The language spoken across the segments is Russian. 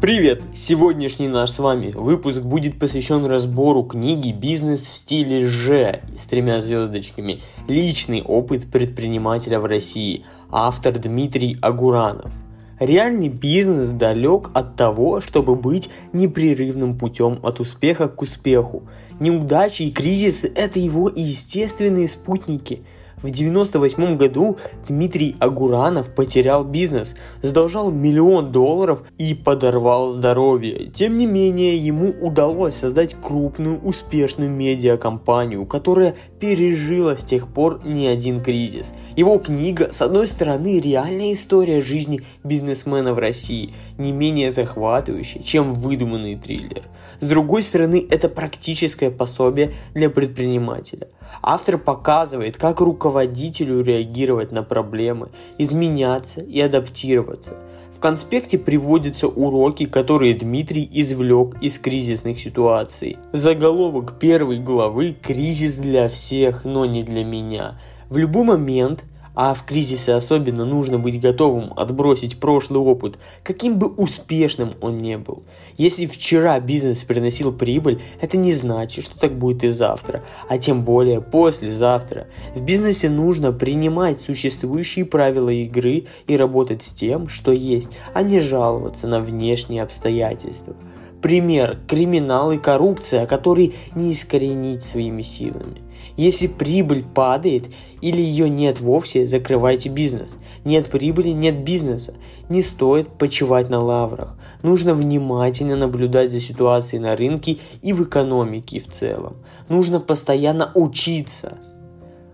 Привет! Сегодняшний наш с вами выпуск будет посвящен разбору книги «Бизнес в стиле Ж» с тремя звездочками «Личный опыт предпринимателя в России», автор Дмитрий Агуранов. Реальный бизнес далек от того, чтобы быть непрерывным путем от успеха к успеху. Неудачи и кризисы – это его естественные спутники – в 98 году Дмитрий Агуранов потерял бизнес, задолжал миллион долларов и подорвал здоровье. Тем не менее, ему удалось создать крупную успешную медиакомпанию, которая пережила с тех пор не один кризис. Его книга, с одной стороны, реальная история жизни бизнесмена в России, не менее захватывающая, чем выдуманный триллер. С другой стороны, это практическое пособие для предпринимателя. Автор показывает, как руководителю реагировать на проблемы, изменяться и адаптироваться. В конспекте приводятся уроки, которые Дмитрий извлек из кризисных ситуаций. Заголовок первой главы «Кризис для всех, но не для меня». В любой момент – а в кризисе особенно нужно быть готовым отбросить прошлый опыт, каким бы успешным он не был. Если вчера бизнес приносил прибыль, это не значит, что так будет и завтра, а тем более послезавтра. В бизнесе нужно принимать существующие правила игры и работать с тем, что есть, а не жаловаться на внешние обстоятельства. Пример – криминал и коррупция, который не искоренить своими силами. Если прибыль падает или ее нет вовсе, закрывайте бизнес. Нет прибыли, нет бизнеса. Не стоит почивать на лаврах. Нужно внимательно наблюдать за ситуацией на рынке и в экономике в целом. Нужно постоянно учиться.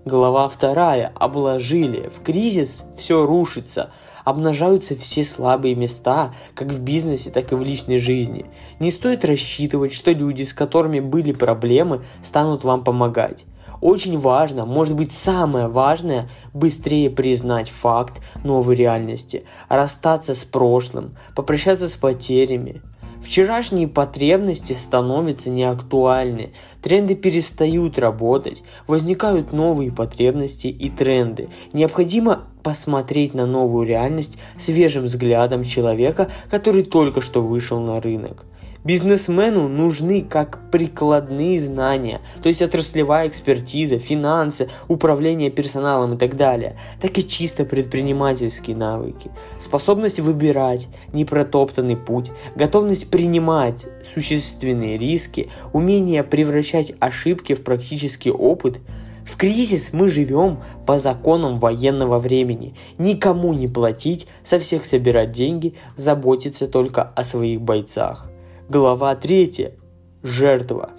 Глава вторая. Обложили. В кризис все рушится – обнажаются все слабые места, как в бизнесе, так и в личной жизни. Не стоит рассчитывать, что люди, с которыми были проблемы, станут вам помогать. Очень важно, может быть самое важное, быстрее признать факт новой реальности, расстаться с прошлым, попрощаться с потерями, Вчерашние потребности становятся неактуальны, тренды перестают работать, возникают новые потребности и тренды. Необходимо посмотреть на новую реальность свежим взглядом человека, который только что вышел на рынок. Бизнесмену нужны как прикладные знания, то есть отраслевая экспертиза, финансы, управление персоналом и так далее, так и чисто предпринимательские навыки, способность выбирать непротоптанный путь, готовность принимать существенные риски, умение превращать ошибки в практический опыт – в кризис мы живем по законам военного времени. Никому не платить, со всех собирать деньги, заботиться только о своих бойцах. Глава 3. Жертва.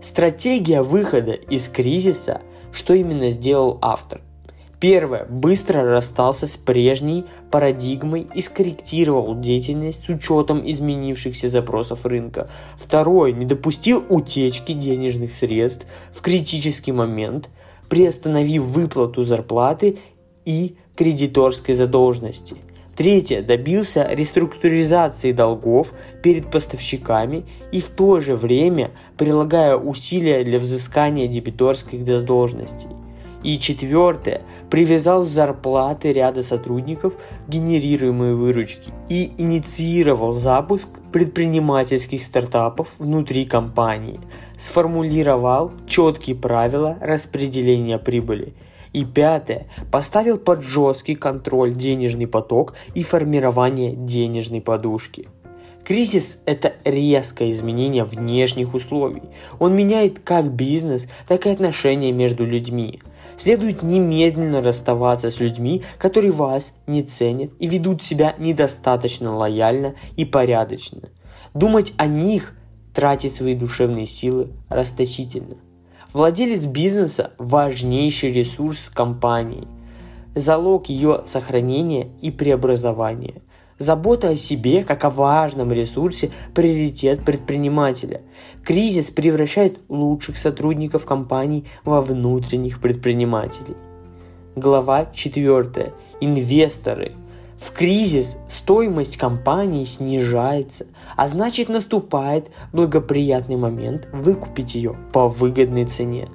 Стратегия выхода из кризиса, что именно сделал автор. Первое. Быстро расстался с прежней парадигмой и скорректировал деятельность с учетом изменившихся запросов рынка. Второе. Не допустил утечки денежных средств в критический момент, приостановив выплату зарплаты и кредиторской задолженности – Третье. Добился реструктуризации долгов перед поставщиками и в то же время прилагая усилия для взыскания дебиторских задолженностей. И четвертое. Привязал зарплаты ряда сотрудников к генерируемой выручки и инициировал запуск предпринимательских стартапов внутри компании. Сформулировал четкие правила распределения прибыли – и пятое. Поставил под жесткий контроль денежный поток и формирование денежной подушки. Кризис – это резкое изменение внешних условий. Он меняет как бизнес, так и отношения между людьми. Следует немедленно расставаться с людьми, которые вас не ценят и ведут себя недостаточно лояльно и порядочно. Думать о них, тратить свои душевные силы расточительно – Владелец бизнеса – важнейший ресурс компании, залог ее сохранения и преобразования. Забота о себе, как о важном ресурсе, приоритет предпринимателя. Кризис превращает лучших сотрудников компаний во внутренних предпринимателей. Глава 4. Инвесторы – в кризис стоимость компании снижается, а значит наступает благоприятный момент выкупить ее по выгодной цене.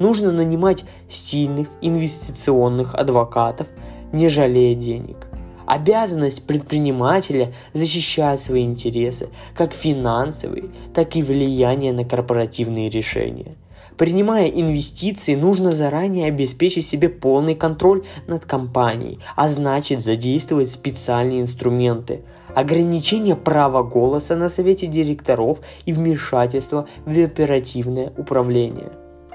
Нужно нанимать сильных инвестиционных адвокатов, не жалея денег. Обязанность предпринимателя защищать свои интересы, как финансовые, так и влияние на корпоративные решения. Принимая инвестиции, нужно заранее обеспечить себе полный контроль над компанией, а значит задействовать специальные инструменты, ограничение права голоса на совете директоров и вмешательство в оперативное управление.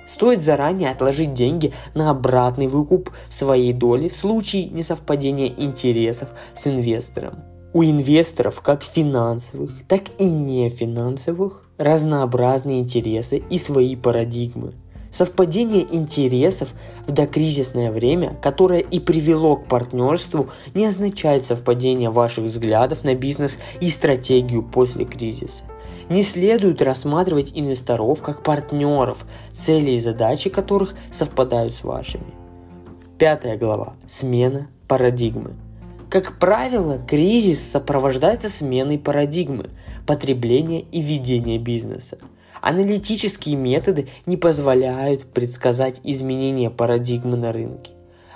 Стоит заранее отложить деньги на обратный выкуп своей доли в случае несовпадения интересов с инвестором. У инвесторов как финансовых, так и нефинансовых разнообразные интересы и свои парадигмы. Совпадение интересов в докризисное время, которое и привело к партнерству, не означает совпадение ваших взглядов на бизнес и стратегию после кризиса. Не следует рассматривать инвесторов как партнеров, цели и задачи которых совпадают с вашими. Пятая глава. Смена парадигмы. Как правило, кризис сопровождается сменой парадигмы, потребления и ведения бизнеса. Аналитические методы не позволяют предсказать изменения парадигмы на рынке.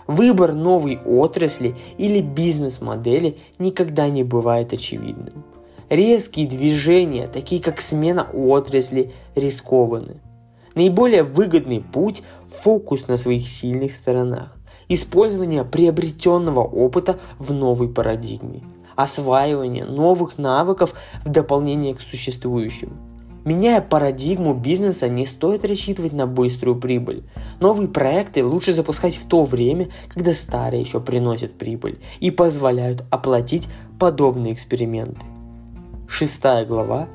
Выбор новой отрасли или бизнес-модели никогда не бывает очевидным. Резкие движения, такие как смена отрасли, рискованы. Наиболее выгодный путь – фокус на своих сильных сторонах использование приобретенного опыта в новой парадигме, осваивание новых навыков в дополнение к существующим. Меняя парадигму бизнеса, не стоит рассчитывать на быструю прибыль. Новые проекты лучше запускать в то время, когда старые еще приносят прибыль и позволяют оплатить подобные эксперименты. Шестая глава.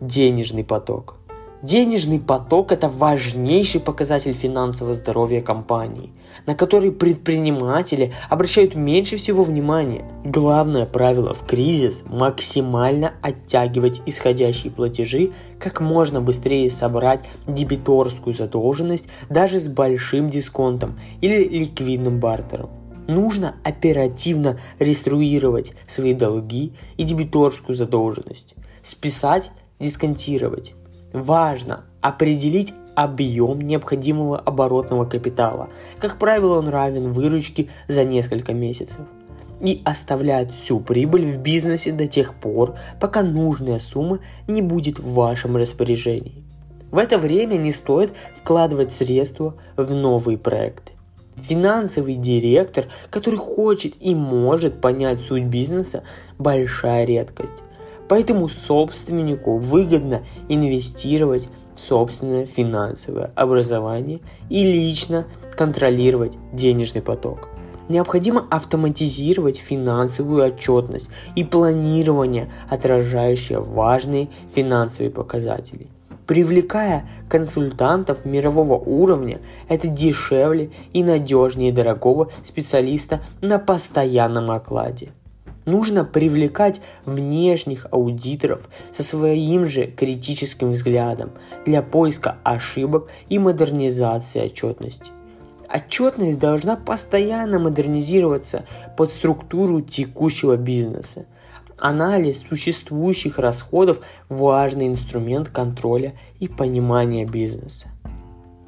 Денежный поток. Денежный поток – это важнейший показатель финансового здоровья компании, на который предприниматели обращают меньше всего внимания. Главное правило в кризис – максимально оттягивать исходящие платежи, как можно быстрее собрать дебиторскую задолженность даже с большим дисконтом или ликвидным бартером. Нужно оперативно реструировать свои долги и дебиторскую задолженность, списать, дисконтировать Важно определить объем необходимого оборотного капитала. Как правило, он равен выручке за несколько месяцев. И оставлять всю прибыль в бизнесе до тех пор, пока нужная сумма не будет в вашем распоряжении. В это время не стоит вкладывать средства в новые проекты. Финансовый директор, который хочет и может понять суть бизнеса, большая редкость. Поэтому собственнику выгодно инвестировать собственное финансовое образование и лично контролировать денежный поток. Необходимо автоматизировать финансовую отчетность и планирование, отражающее важные финансовые показатели. Привлекая консультантов мирового уровня, это дешевле и надежнее дорогого специалиста на постоянном окладе нужно привлекать внешних аудиторов со своим же критическим взглядом для поиска ошибок и модернизации отчетности. Отчетность должна постоянно модернизироваться под структуру текущего бизнеса. Анализ существующих расходов – важный инструмент контроля и понимания бизнеса.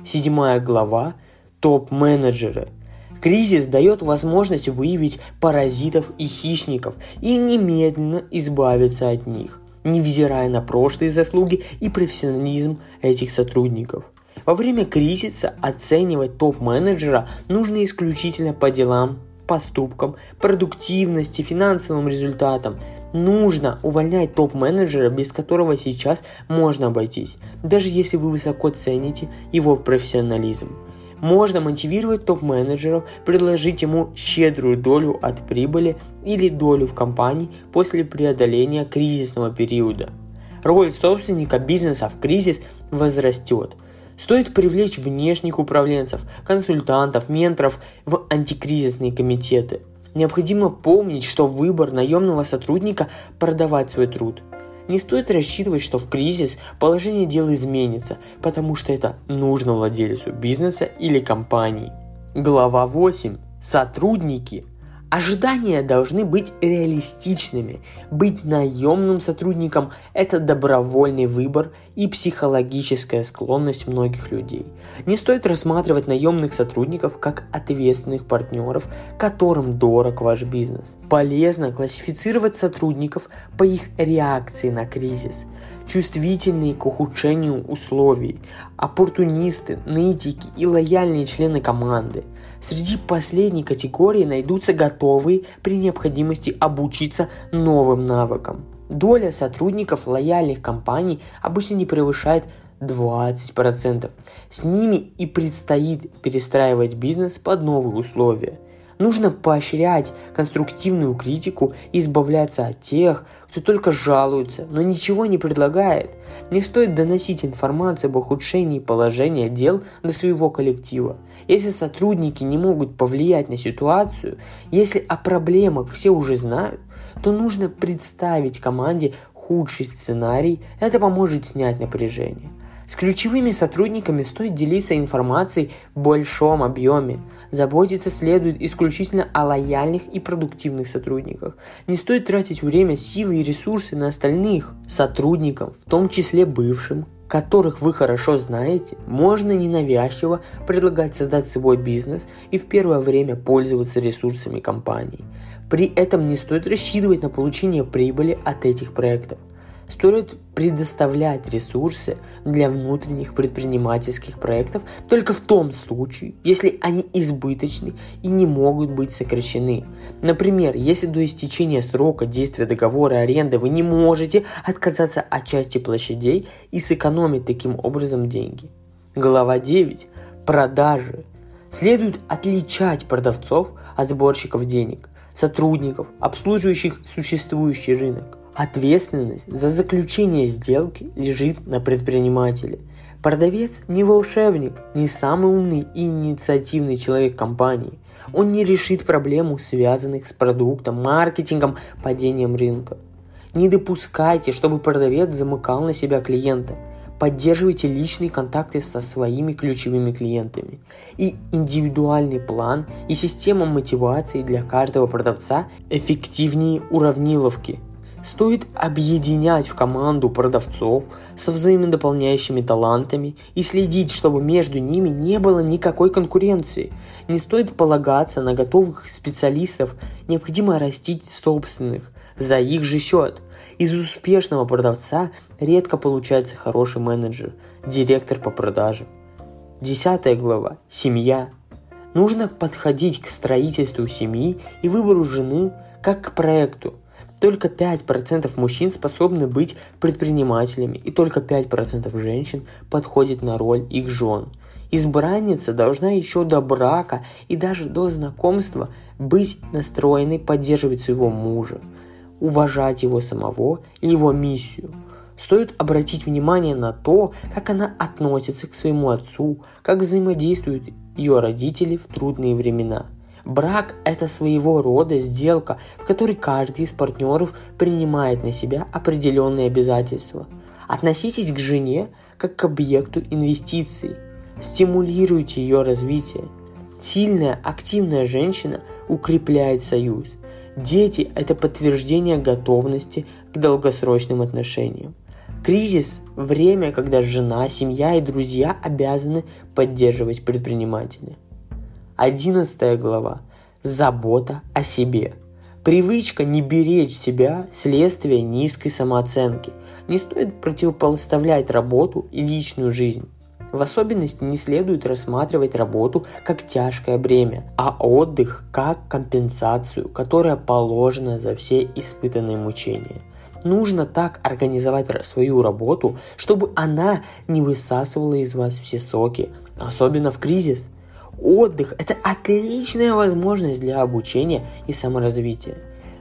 Седьмая глава – топ-менеджеры – Кризис дает возможность выявить паразитов и хищников и немедленно избавиться от них, невзирая на прошлые заслуги и профессионализм этих сотрудников. Во время кризиса оценивать топ-менеджера нужно исключительно по делам, поступкам, продуктивности, финансовым результатам. Нужно увольнять топ-менеджера, без которого сейчас можно обойтись, даже если вы высоко цените его профессионализм. Можно мотивировать топ-менеджеров предложить ему щедрую долю от прибыли или долю в компании после преодоления кризисного периода. Роль собственника бизнеса в кризис возрастет. Стоит привлечь внешних управленцев, консультантов, менторов в антикризисные комитеты. Необходимо помнить, что выбор наемного сотрудника – продавать свой труд – не стоит рассчитывать, что в кризис положение дел изменится, потому что это нужно владельцу бизнеса или компании. Глава 8. Сотрудники. Ожидания должны быть реалистичными. Быть наемным сотрудником – это добровольный выбор и психологическая склонность многих людей. Не стоит рассматривать наемных сотрудников как ответственных партнеров, которым дорог ваш бизнес. Полезно классифицировать сотрудников по их реакции на кризис чувствительные к ухудшению условий, оппортунисты, нытики и лояльные члены команды. Среди последней категории найдутся готовые при необходимости обучиться новым навыкам. Доля сотрудников лояльных компаний обычно не превышает 20%. С ними и предстоит перестраивать бизнес под новые условия – Нужно поощрять конструктивную критику и избавляться от тех, кто только жалуется, но ничего не предлагает. Не стоит доносить информацию об ухудшении положения дел до своего коллектива. Если сотрудники не могут повлиять на ситуацию, если о проблемах все уже знают, то нужно представить команде худший сценарий, это поможет снять напряжение. С ключевыми сотрудниками стоит делиться информацией в большом объеме. Заботиться следует исключительно о лояльных и продуктивных сотрудниках. Не стоит тратить время, силы и ресурсы на остальных сотрудников, в том числе бывшим, которых вы хорошо знаете, можно ненавязчиво предлагать создать свой бизнес и в первое время пользоваться ресурсами компании. При этом не стоит рассчитывать на получение прибыли от этих проектов стоит предоставлять ресурсы для внутренних предпринимательских проектов только в том случае, если они избыточны и не могут быть сокращены. Например, если до истечения срока действия договора аренды вы не можете отказаться от части площадей и сэкономить таким образом деньги. Глава 9. Продажи. Следует отличать продавцов от сборщиков денег, сотрудников, обслуживающих существующий рынок. Ответственность за заключение сделки лежит на предпринимателе. Продавец не волшебник, не самый умный и инициативный человек компании. Он не решит проблему, связанных с продуктом, маркетингом, падением рынка. Не допускайте, чтобы продавец замыкал на себя клиента. Поддерживайте личные контакты со своими ключевыми клиентами. И индивидуальный план и система мотивации для каждого продавца эффективнее уравниловки – Стоит объединять в команду продавцов со взаимодополняющими талантами и следить, чтобы между ними не было никакой конкуренции. Не стоит полагаться на готовых специалистов, необходимо растить собственных за их же счет. Из успешного продавца редко получается хороший менеджер, директор по продажам. Десятая глава. Семья. Нужно подходить к строительству семьи и выбору жены как к проекту – только 5% мужчин способны быть предпринимателями, и только 5% женщин подходит на роль их жен. Избранница должна еще до брака и даже до знакомства быть настроенной поддерживать своего мужа, уважать его самого и его миссию. Стоит обратить внимание на то, как она относится к своему отцу, как взаимодействуют ее родители в трудные времена – Брак – это своего рода сделка, в которой каждый из партнеров принимает на себя определенные обязательства. Относитесь к жене как к объекту инвестиций. Стимулируйте ее развитие. Сильная, активная женщина укрепляет союз. Дети – это подтверждение готовности к долгосрочным отношениям. Кризис – время, когда жена, семья и друзья обязаны поддерживать предпринимателя – 11 глава. Забота о себе. Привычка не беречь себя – следствие низкой самооценки. Не стоит противопоставлять работу и личную жизнь. В особенности не следует рассматривать работу как тяжкое бремя, а отдых как компенсацию, которая положена за все испытанные мучения. Нужно так организовать свою работу, чтобы она не высасывала из вас все соки, особенно в кризис – Отдых – это отличная возможность для обучения и саморазвития.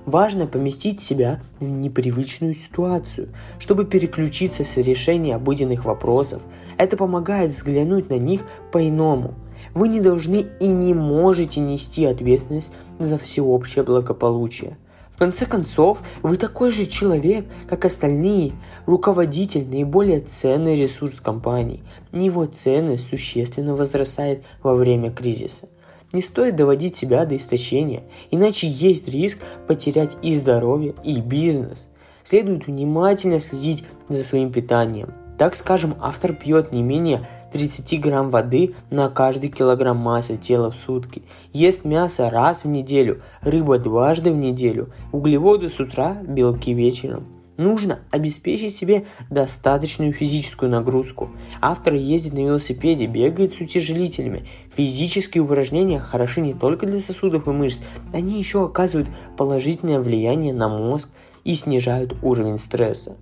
Важно поместить себя в непривычную ситуацию, чтобы переключиться с решения обыденных вопросов. Это помогает взглянуть на них по-иному. Вы не должны и не можете нести ответственность за всеобщее благополучие – в конце концов, вы такой же человек, как остальные. Руководитель – наиболее ценный ресурс компании. Его ценность существенно возрастает во время кризиса. Не стоит доводить себя до истощения, иначе есть риск потерять и здоровье, и бизнес. Следует внимательно следить за своим питанием. Так скажем, автор пьет не менее 30 грамм воды на каждый килограмм массы тела в сутки, ест мясо раз в неделю, рыба дважды в неделю, углеводы с утра, белки вечером – Нужно обеспечить себе достаточную физическую нагрузку. Автор ездит на велосипеде, бегает с утяжелителями. Физические упражнения хороши не только для сосудов и мышц, они еще оказывают положительное влияние на мозг и снижают уровень стресса.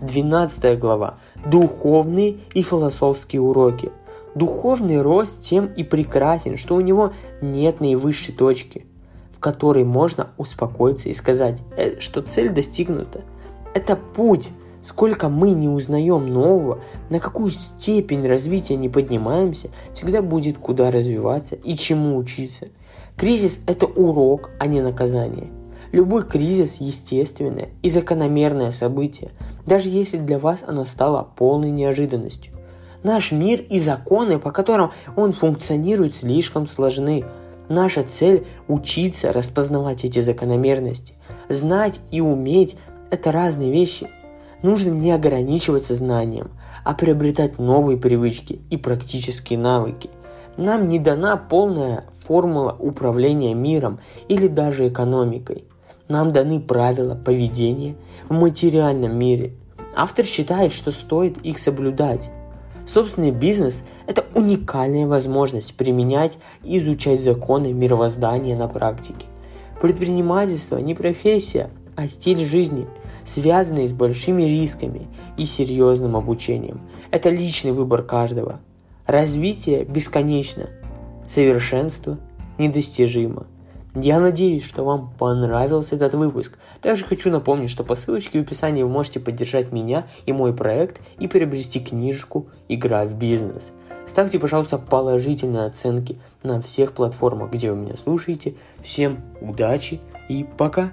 12 глава. Духовные и философские уроки. Духовный рост тем и прекрасен, что у него нет наивысшей точки, в которой можно успокоиться и сказать, э, что цель достигнута – это путь. Сколько мы не узнаем нового, на какую степень развития не поднимаемся, всегда будет куда развиваться и чему учиться. Кризис – это урок, а не наказание. Любой кризис – естественное и закономерное событие, даже если для вас оно стало полной неожиданностью. Наш мир и законы, по которым он функционирует, слишком сложны. Наша цель – учиться распознавать эти закономерности, знать и уметь это разные вещи. Нужно не ограничиваться знанием, а приобретать новые привычки и практические навыки. Нам не дана полная формула управления миром или даже экономикой. Нам даны правила поведения в материальном мире. Автор считает, что стоит их соблюдать. Собственный бизнес – это уникальная возможность применять и изучать законы мировоздания на практике. Предпринимательство не профессия, а стиль жизни, связанный с большими рисками и серьезным обучением. Это личный выбор каждого. Развитие бесконечно, совершенство недостижимо. Я надеюсь, что вам понравился этот выпуск. Также хочу напомнить, что по ссылочке в описании вы можете поддержать меня и мой проект и приобрести книжку «Игра в бизнес». Ставьте, пожалуйста, положительные оценки на всех платформах, где вы меня слушаете. Всем удачи и пока!